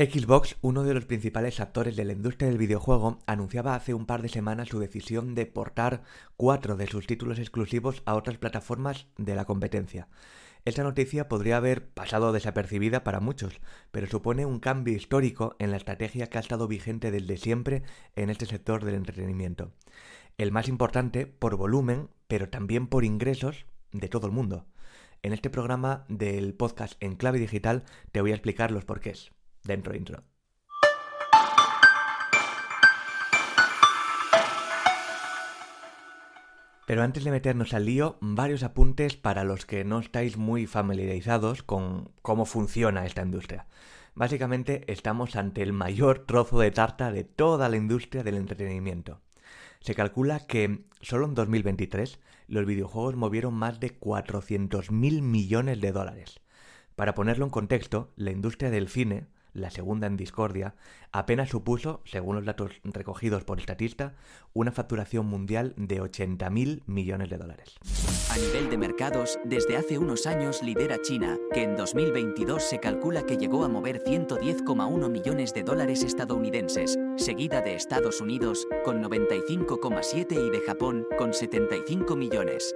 Xbox, uno de los principales actores de la industria del videojuego, anunciaba hace un par de semanas su decisión de portar cuatro de sus títulos exclusivos a otras plataformas de la competencia. Esta noticia podría haber pasado desapercibida para muchos, pero supone un cambio histórico en la estrategia que ha estado vigente desde siempre en este sector del entretenimiento. El más importante por volumen, pero también por ingresos de todo el mundo. En este programa del podcast en clave digital te voy a explicar los porqués dentro intro. Pero antes de meternos al lío, varios apuntes para los que no estáis muy familiarizados con cómo funciona esta industria. Básicamente estamos ante el mayor trozo de tarta de toda la industria del entretenimiento. Se calcula que solo en 2023 los videojuegos movieron más de 400.000 millones de dólares. Para ponerlo en contexto, la industria del cine la segunda en discordia, apenas supuso, según los datos recogidos por Statista, una facturación mundial de 80.000 millones de dólares. A nivel de mercados, desde hace unos años lidera China, que en 2022 se calcula que llegó a mover 110,1 millones de dólares estadounidenses, seguida de Estados Unidos, con 95,7 y de Japón, con 75 millones.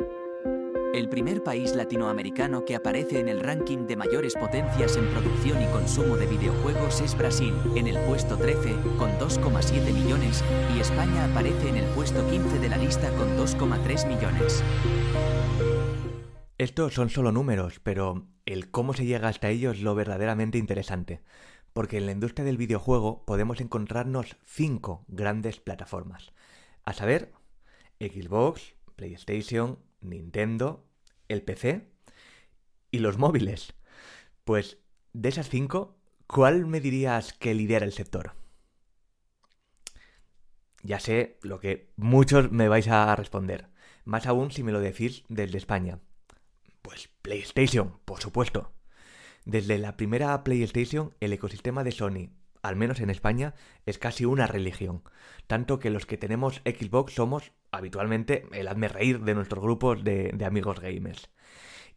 El primer país latinoamericano que aparece en el ranking de mayores potencias en producción y consumo de videojuegos es Brasil, en el puesto 13, con 2,7 millones, y España aparece en el puesto 15 de la lista con 2,3 millones. Estos son solo números, pero el cómo se llega hasta ellos es lo verdaderamente interesante, porque en la industria del videojuego podemos encontrarnos cinco grandes plataformas, a saber, Xbox, PlayStation, Nintendo, el PC y los móviles. Pues de esas cinco, ¿cuál me dirías que lidera el sector? Ya sé lo que muchos me vais a responder, más aún si me lo decís desde España. Pues PlayStation, por supuesto. Desde la primera PlayStation, el ecosistema de Sony, al menos en España, es casi una religión. Tanto que los que tenemos Xbox somos habitualmente el hazme reír de nuestros grupos de, de amigos gamers.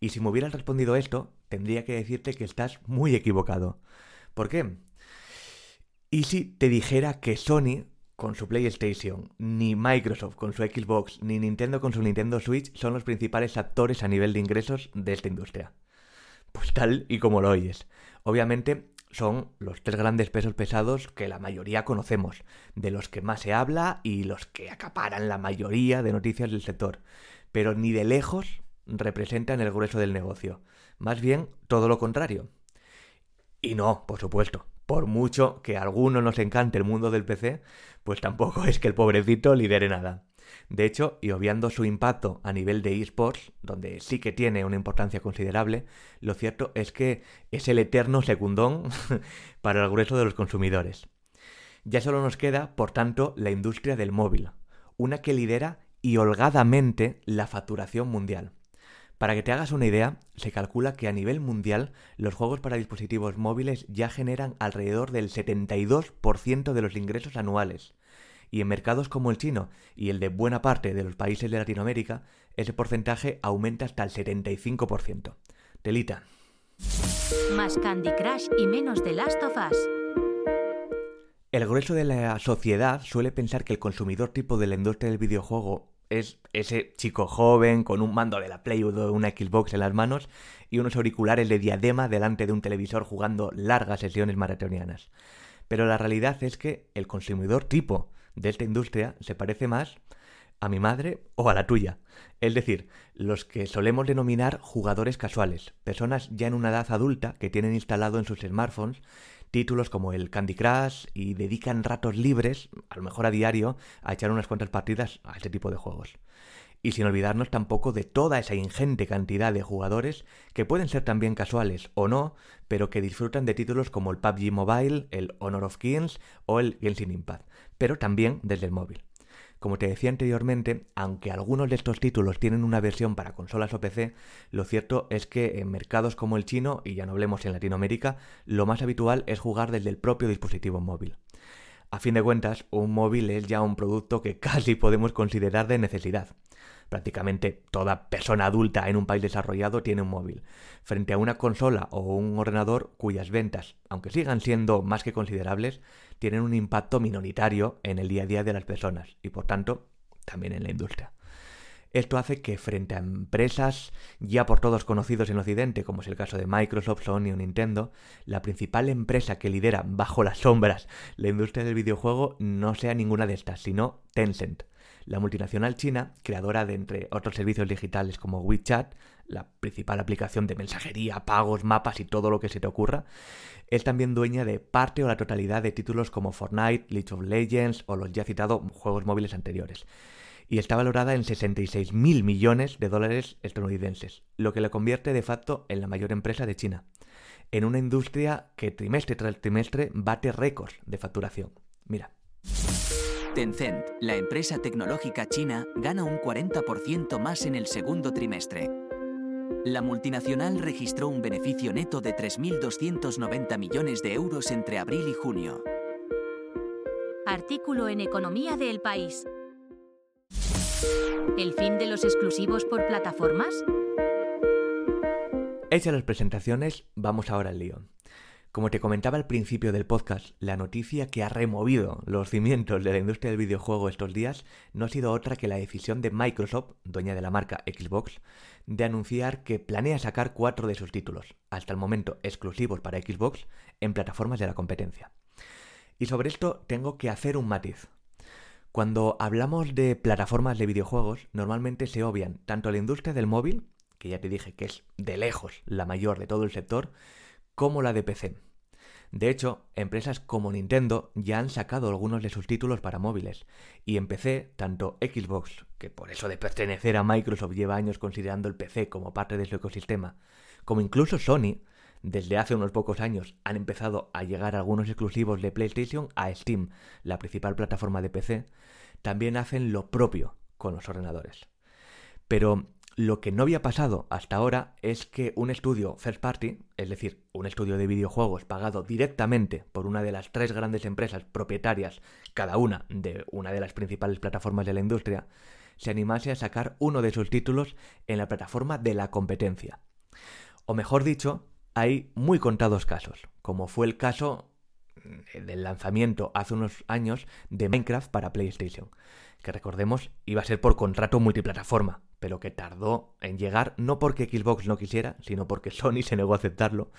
Y si me hubieras respondido esto, tendría que decirte que estás muy equivocado. ¿Por qué? ¿Y si te dijera que Sony con su PlayStation, ni Microsoft con su Xbox, ni Nintendo con su Nintendo Switch son los principales actores a nivel de ingresos de esta industria? Pues tal y como lo oyes. Obviamente son los tres grandes pesos pesados que la mayoría conocemos, de los que más se habla y los que acaparan la mayoría de noticias del sector, pero ni de lejos representan el grueso del negocio, más bien todo lo contrario. Y no, por supuesto, por mucho que a alguno nos encante el mundo del PC, pues tampoco es que el pobrecito lidere nada. De hecho, y obviando su impacto a nivel de esports, donde sí que tiene una importancia considerable, lo cierto es que es el eterno secundón para el grueso de los consumidores. Ya solo nos queda, por tanto, la industria del móvil, una que lidera y holgadamente la facturación mundial. Para que te hagas una idea, se calcula que a nivel mundial los juegos para dispositivos móviles ya generan alrededor del 72% de los ingresos anuales, y en mercados como el chino y el de buena parte de los países de Latinoamérica, ese porcentaje aumenta hasta el 75%. Telita. Más Candy Crush y menos de Last of Us. El grueso de la sociedad suele pensar que el consumidor tipo de la industria del videojuego es ese chico joven con un mando de la Play o de una Xbox en las manos y unos auriculares de diadema delante de un televisor jugando largas sesiones maratonianas. Pero la realidad es que el consumidor tipo de esta industria se parece más a mi madre o a la tuya. Es decir, los que solemos denominar jugadores casuales, personas ya en una edad adulta que tienen instalado en sus smartphones títulos como el Candy Crush y dedican ratos libres, a lo mejor a diario, a echar unas cuantas partidas a este tipo de juegos. Y sin olvidarnos tampoco de toda esa ingente cantidad de jugadores que pueden ser también casuales o no, pero que disfrutan de títulos como el PUBG Mobile, el Honor of Kings o el Genshin Impact, pero también desde el móvil. Como te decía anteriormente, aunque algunos de estos títulos tienen una versión para consolas o PC, lo cierto es que en mercados como el chino, y ya no hablemos en Latinoamérica, lo más habitual es jugar desde el propio dispositivo móvil. A fin de cuentas, un móvil es ya un producto que casi podemos considerar de necesidad. Prácticamente toda persona adulta en un país desarrollado tiene un móvil, frente a una consola o un ordenador cuyas ventas, aunque sigan siendo más que considerables, tienen un impacto minoritario en el día a día de las personas y por tanto también en la industria. Esto hace que frente a empresas ya por todos conocidos en Occidente, como es el caso de Microsoft, Sony o Nintendo, la principal empresa que lidera bajo las sombras la industria del videojuego no sea ninguna de estas, sino Tencent, la multinacional china, creadora de entre otros servicios digitales como WeChat, la principal aplicación de mensajería, pagos, mapas y todo lo que se te ocurra, es también dueña de parte o la totalidad de títulos como Fortnite, League of Legends o los ya citados juegos móviles anteriores y está valorada en 66 mil millones de dólares estadounidenses, lo que la convierte de facto en la mayor empresa de China, en una industria que trimestre tras trimestre bate récords de facturación. Mira. Tencent, la empresa tecnológica china, gana un 40% más en el segundo trimestre. La multinacional registró un beneficio neto de 3.290 millones de euros entre abril y junio. Artículo en Economía del País. ¿El fin de los exclusivos por plataformas? Hechas las presentaciones, vamos ahora al lío. Como te comentaba al principio del podcast, la noticia que ha removido los cimientos de la industria del videojuego estos días no ha sido otra que la decisión de Microsoft, dueña de la marca Xbox, de anunciar que planea sacar cuatro de sus títulos, hasta el momento exclusivos para Xbox, en plataformas de la competencia. Y sobre esto tengo que hacer un matiz. Cuando hablamos de plataformas de videojuegos, normalmente se obvian tanto la industria del móvil, que ya te dije que es de lejos la mayor de todo el sector, como la de PC. De hecho, empresas como Nintendo ya han sacado algunos de sus títulos para móviles, y en PC, tanto Xbox, que por eso de pertenecer a Microsoft lleva años considerando el PC como parte de su ecosistema, como incluso Sony, desde hace unos pocos años han empezado a llegar algunos exclusivos de PlayStation a Steam, la principal plataforma de PC, también hacen lo propio con los ordenadores. Pero lo que no había pasado hasta ahora es que un estudio first party, es decir, un estudio de videojuegos pagado directamente por una de las tres grandes empresas propietarias, cada una de una de las principales plataformas de la industria, se animase a sacar uno de sus títulos en la plataforma de la competencia. O mejor dicho, hay muy contados casos, como fue el caso mm, del lanzamiento hace unos años de Minecraft para PlayStation, que recordemos iba a ser por contrato multiplataforma, pero que tardó en llegar no porque Xbox no quisiera, sino porque Sony se negó a aceptarlo,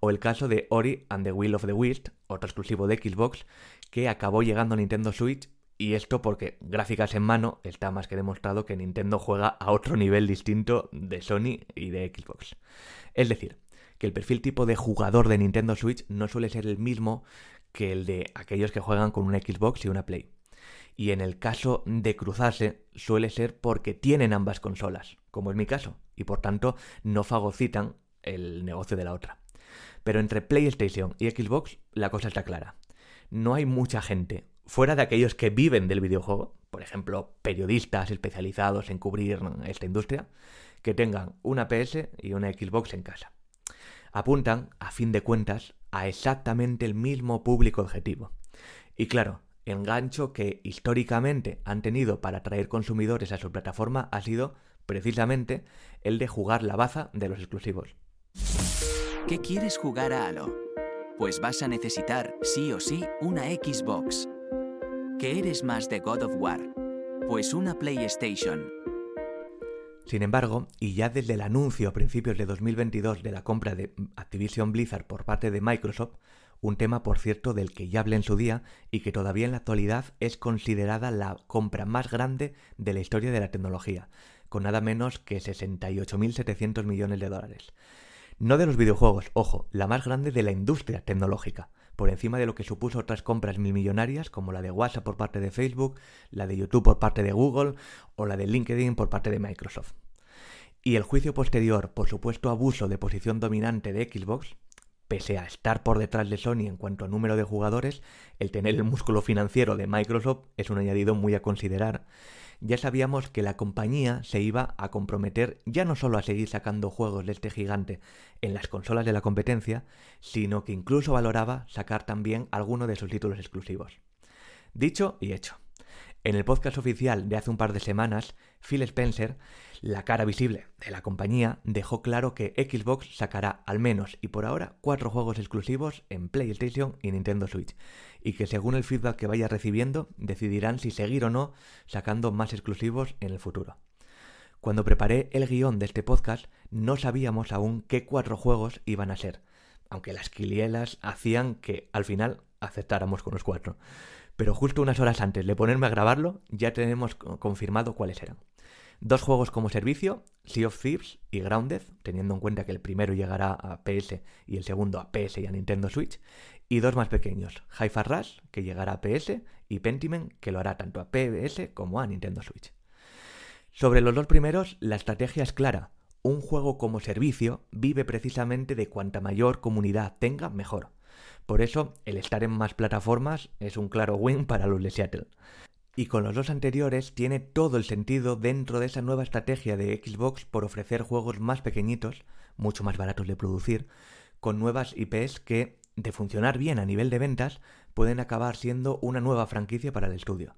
o el caso de Ori and the Will of the Wisp, otro exclusivo de Xbox, que acabó llegando a Nintendo Switch, y esto porque gráficas en mano está más que demostrado que Nintendo juega a otro nivel distinto de Sony y de Xbox. Es decir, que el perfil tipo de jugador de Nintendo Switch no suele ser el mismo que el de aquellos que juegan con una Xbox y una Play. Y en el caso de cruzarse, suele ser porque tienen ambas consolas, como es mi caso, y por tanto no fagocitan el negocio de la otra. Pero entre PlayStation y Xbox la cosa está clara. No hay mucha gente, fuera de aquellos que viven del videojuego, por ejemplo, periodistas especializados en cubrir esta industria, que tengan una PS y una Xbox en casa apuntan, a fin de cuentas, a exactamente el mismo público objetivo. Y claro, el gancho que históricamente han tenido para atraer consumidores a su plataforma ha sido precisamente el de jugar la baza de los exclusivos. ¿Qué quieres jugar a Halo? Pues vas a necesitar, sí o sí, una Xbox. ¿Qué eres más de God of War? Pues una PlayStation. Sin embargo, y ya desde el anuncio a principios de 2022 de la compra de Activision Blizzard por parte de Microsoft, un tema por cierto del que ya hablé en su día y que todavía en la actualidad es considerada la compra más grande de la historia de la tecnología, con nada menos que 68.700 millones de dólares. No de los videojuegos, ojo, la más grande de la industria tecnológica, por encima de lo que supuso otras compras mil millonarias como la de WhatsApp por parte de Facebook, la de YouTube por parte de Google o la de LinkedIn por parte de Microsoft. Y el juicio posterior por supuesto abuso de posición dominante de Xbox, pese a estar por detrás de Sony en cuanto a número de jugadores, el tener el músculo financiero de Microsoft es un añadido muy a considerar. Ya sabíamos que la compañía se iba a comprometer ya no solo a seguir sacando juegos de este gigante en las consolas de la competencia, sino que incluso valoraba sacar también alguno de sus títulos exclusivos. Dicho y hecho. En el podcast oficial de hace un par de semanas, Phil Spencer, la cara visible de la compañía, dejó claro que Xbox sacará al menos y por ahora cuatro juegos exclusivos en PlayStation y Nintendo Switch, y que según el feedback que vaya recibiendo decidirán si seguir o no sacando más exclusivos en el futuro. Cuando preparé el guion de este podcast no sabíamos aún qué cuatro juegos iban a ser, aunque las quilielas hacían que al final aceptáramos con los cuatro. Pero justo unas horas antes de ponerme a grabarlo ya tenemos confirmado cuáles eran. Dos juegos como servicio, Sea of Thieves y Grounded, teniendo en cuenta que el primero llegará a PS y el segundo a PS y a Nintendo Switch, y dos más pequeños, Hi-Fi Rush, que llegará a PS, y Pentiment, que lo hará tanto a PS como a Nintendo Switch. Sobre los dos primeros, la estrategia es clara. Un juego como servicio vive precisamente de cuanta mayor comunidad tenga, mejor. Por eso, el estar en más plataformas es un claro win para los de Seattle. Y con los dos anteriores tiene todo el sentido dentro de esa nueva estrategia de Xbox por ofrecer juegos más pequeñitos, mucho más baratos de producir, con nuevas IPs que, de funcionar bien a nivel de ventas, pueden acabar siendo una nueva franquicia para el estudio.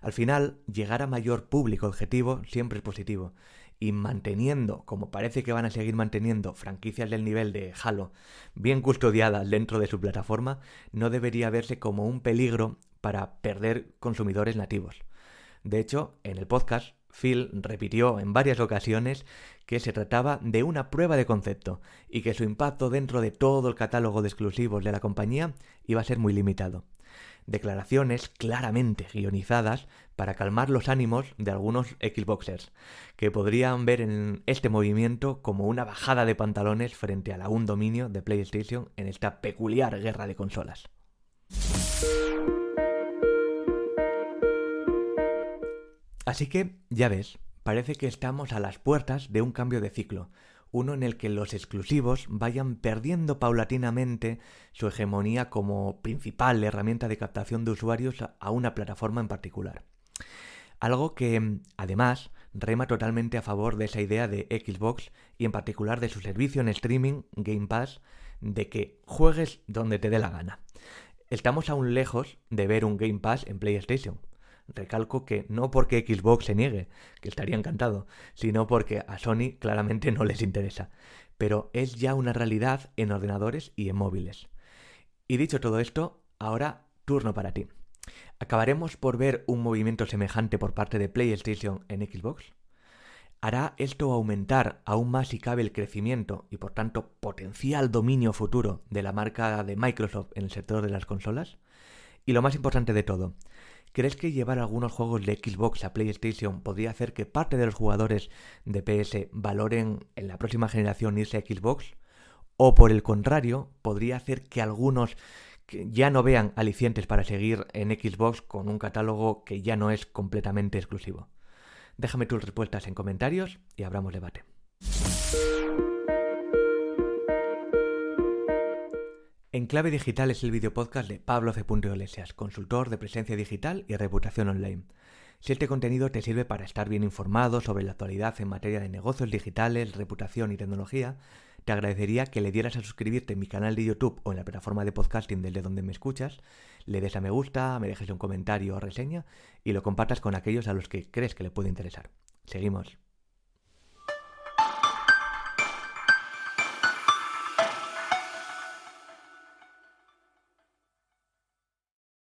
Al final, llegar a mayor público objetivo siempre es positivo. Y manteniendo, como parece que van a seguir manteniendo, franquicias del nivel de Halo bien custodiadas dentro de su plataforma, no debería verse como un peligro para perder consumidores nativos. De hecho, en el podcast, Phil repitió en varias ocasiones que se trataba de una prueba de concepto y que su impacto dentro de todo el catálogo de exclusivos de la compañía iba a ser muy limitado declaraciones claramente guionizadas para calmar los ánimos de algunos Xboxers, que podrían ver en este movimiento como una bajada de pantalones frente al aún dominio de PlayStation en esta peculiar guerra de consolas. Así que, ya ves, parece que estamos a las puertas de un cambio de ciclo, uno en el que los exclusivos vayan perdiendo paulatinamente su hegemonía como principal herramienta de captación de usuarios a una plataforma en particular. Algo que, además, rema totalmente a favor de esa idea de Xbox y en particular de su servicio en streaming, Game Pass, de que juegues donde te dé la gana. Estamos aún lejos de ver un Game Pass en PlayStation, Recalco que no porque Xbox se niegue, que estaría encantado, sino porque a Sony claramente no les interesa. Pero es ya una realidad en ordenadores y en móviles. Y dicho todo esto, ahora turno para ti. ¿Acabaremos por ver un movimiento semejante por parte de PlayStation en Xbox? ¿Hará esto aumentar aún más si cabe el crecimiento y por tanto potencial dominio futuro de la marca de Microsoft en el sector de las consolas? Y lo más importante de todo, ¿Crees que llevar algunos juegos de Xbox a PlayStation podría hacer que parte de los jugadores de PS valoren en la próxima generación irse a Xbox? ¿O por el contrario, podría hacer que algunos ya no vean alicientes para seguir en Xbox con un catálogo que ya no es completamente exclusivo? Déjame tus respuestas en comentarios y abramos debate. Enclave Digital es el videopodcast de Pablo C. Iglesias, consultor de presencia digital y reputación online. Si este contenido te sirve para estar bien informado sobre la actualidad en materia de negocios digitales, reputación y tecnología, te agradecería que le dieras a suscribirte en mi canal de YouTube o en la plataforma de podcasting desde donde me escuchas, le des a me gusta, me dejes un comentario o reseña y lo compartas con aquellos a los que crees que le puede interesar. Seguimos.